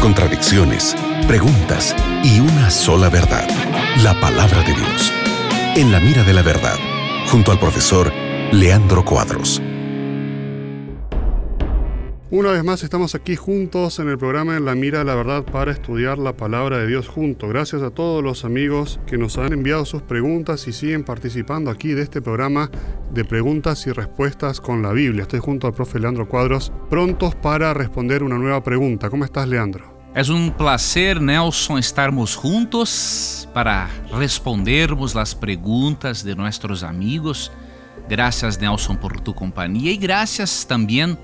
contradicciones, preguntas y una sola verdad, la palabra de Dios. En la mira de la verdad, junto al profesor Leandro Cuadros. Una vez más estamos aquí juntos en el programa En la Mira de la Verdad para estudiar la palabra de Dios juntos. Gracias a todos los amigos que nos han enviado sus preguntas y siguen participando aquí de este programa de preguntas y respuestas con la Biblia. Estoy junto al profe Leandro Cuadros, prontos para responder una nueva pregunta. ¿Cómo estás, Leandro? Es un placer, Nelson, estarmos juntos para respondermos las preguntas de nuestros amigos. Gracias, Nelson, por tu compañía y gracias también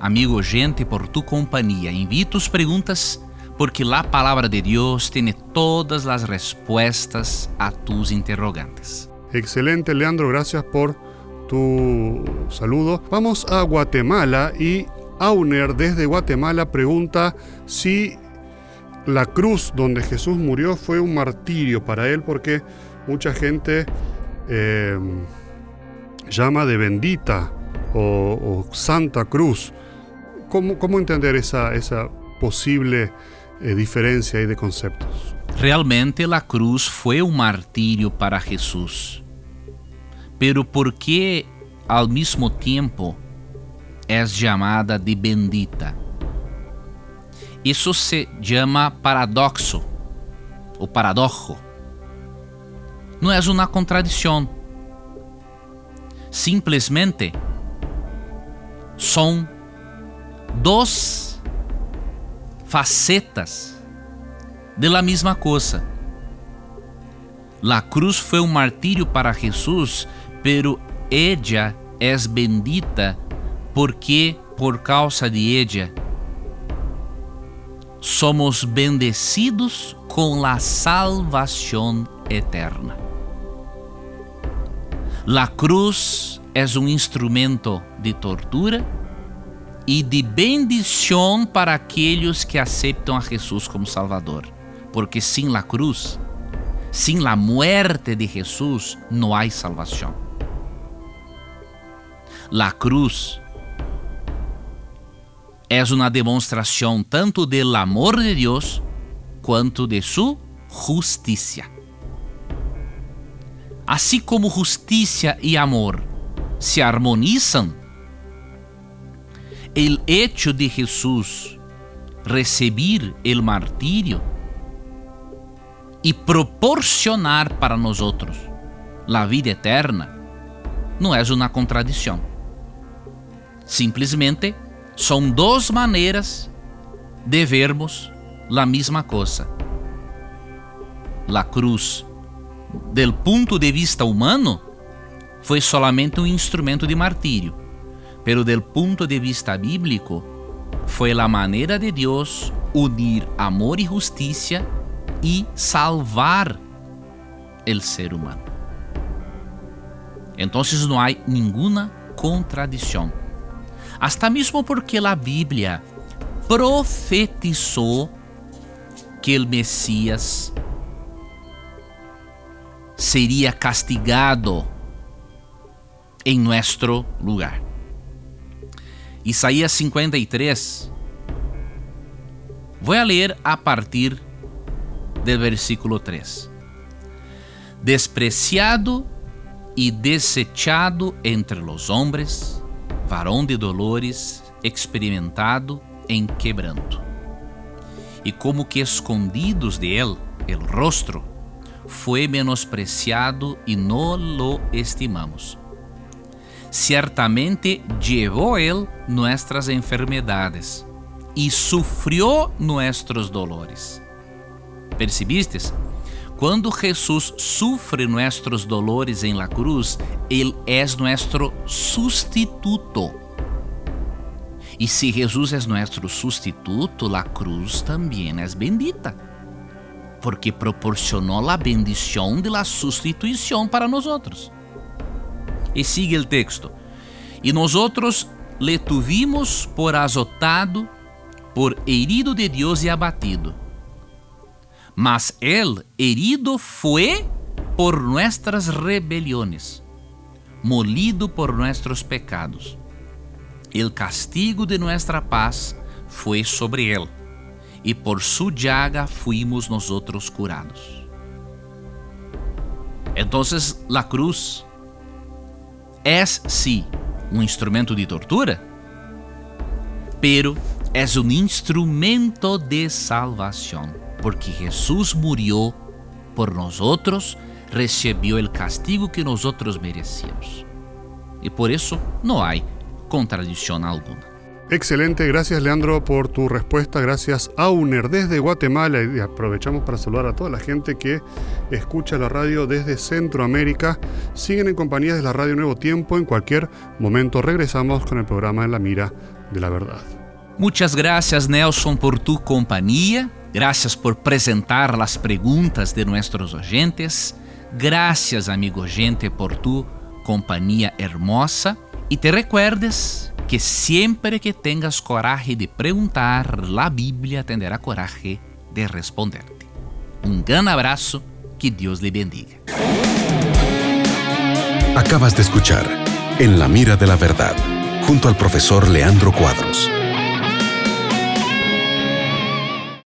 amigo gente, por tu companhia. Envie tus perguntas porque a palavra de Deus tem todas as respostas a tus interrogantes. Excelente, Leandro, gracias por tu saludo. Vamos a Guatemala y Auner desde Guatemala pregunta si la cruz donde Jesús murió fue un martirio para él porque mucha gente eh, llama de bendita o Santa Cruz ¿Cómo, entender esa, esa posible eh, diferencia de conceptos? Realmente la cruz fue un martirio para Jesús. Pero ¿por qué al mismo tiempo es llamada de bendita? Eso se llama paradoxo o paradojo. No es una contradicción. Simplesmente son dos facetas de la misma cosa. La cruz fue un martirio para Jesús, pero ella es bendita porque por causa de ella somos bendecidos com la salvação eterna. La cruz es un instrumento de tortura e de bendição para aqueles que aceitam a Jesus como Salvador. Porque sem a cruz, sem a muerte de Jesus, não há salvação. A cruz é uma demonstração tanto do amor de Deus quanto de sua justiça. Assim como justiça e amor se harmonizam, el hecho de Jesús recibir el martirio y proporcionar para nosotros la vida eterna não é uma contradição. Simplesmente são duas maneiras de vermos a mesma coisa. La cruz, del ponto de vista humano, foi solamente um instrumento de martírio pero del punto de vista bíblico, fue la manera de Dios unir amor y justicia y salvar el ser humano. Entonces no hay ninguna contradição. Hasta mesmo porque a Bíblia profetizou que o Messias seria castigado em nosso lugar. Isaías 53. Vou a ler a partir do versículo 3. Despreciado e desechado entre los hombres, varão de dolores, experimentado em quebranto. E como que escondidos de él el rostro, foi menospreciado e no lo estimamos. Ciertamente llevó Él nuestras enfermedades y sufrió nuestros dolores. ¿Percibistes? Quando Jesus sufre nossos dolores em la cruz, Ele é nosso sustituto. E se Jesus é nosso sustituto, a cruz também é bendita, porque proporcionou a bendição de la sustituição para nós outros. E sigue o texto. E nós outros le tuvimos por azotado, por herido de Deus e abatido. Mas ele herido foi por nuestras rebeliones, molido por nuestros pecados. El castigo de nuestra paz foi sobre ele, y por su llaga fuimos nosotros curados. Entonces la cruz sí un instrumento de tortura, pero es un instrumento de salvación, porque Jesús murió por nosotros, recibió el castigo que nosotros merecíamos. Y por eso no hay contradicción alguna. Excelente, gracias Leandro por tu respuesta, gracias Auner desde Guatemala. Y aprovechamos para saludar a toda la gente que escucha la radio desde Centroamérica. Siguen en compañía de la Radio Nuevo Tiempo, en cualquier momento regresamos con el programa En la Mira de la Verdad. Muchas gracias Nelson por tu compañía, gracias por presentar las preguntas de nuestros oyentes, gracias amigo gente por tu compañía hermosa. Y te recuerdes que sempre que tenhas coragem de perguntar, a Bíblia terá coragem de responder-te. Um grande abraço, que Deus lhe bendiga. Acabas de escuchar En la mira de la verdad, junto al profesor Leandro Cuadros.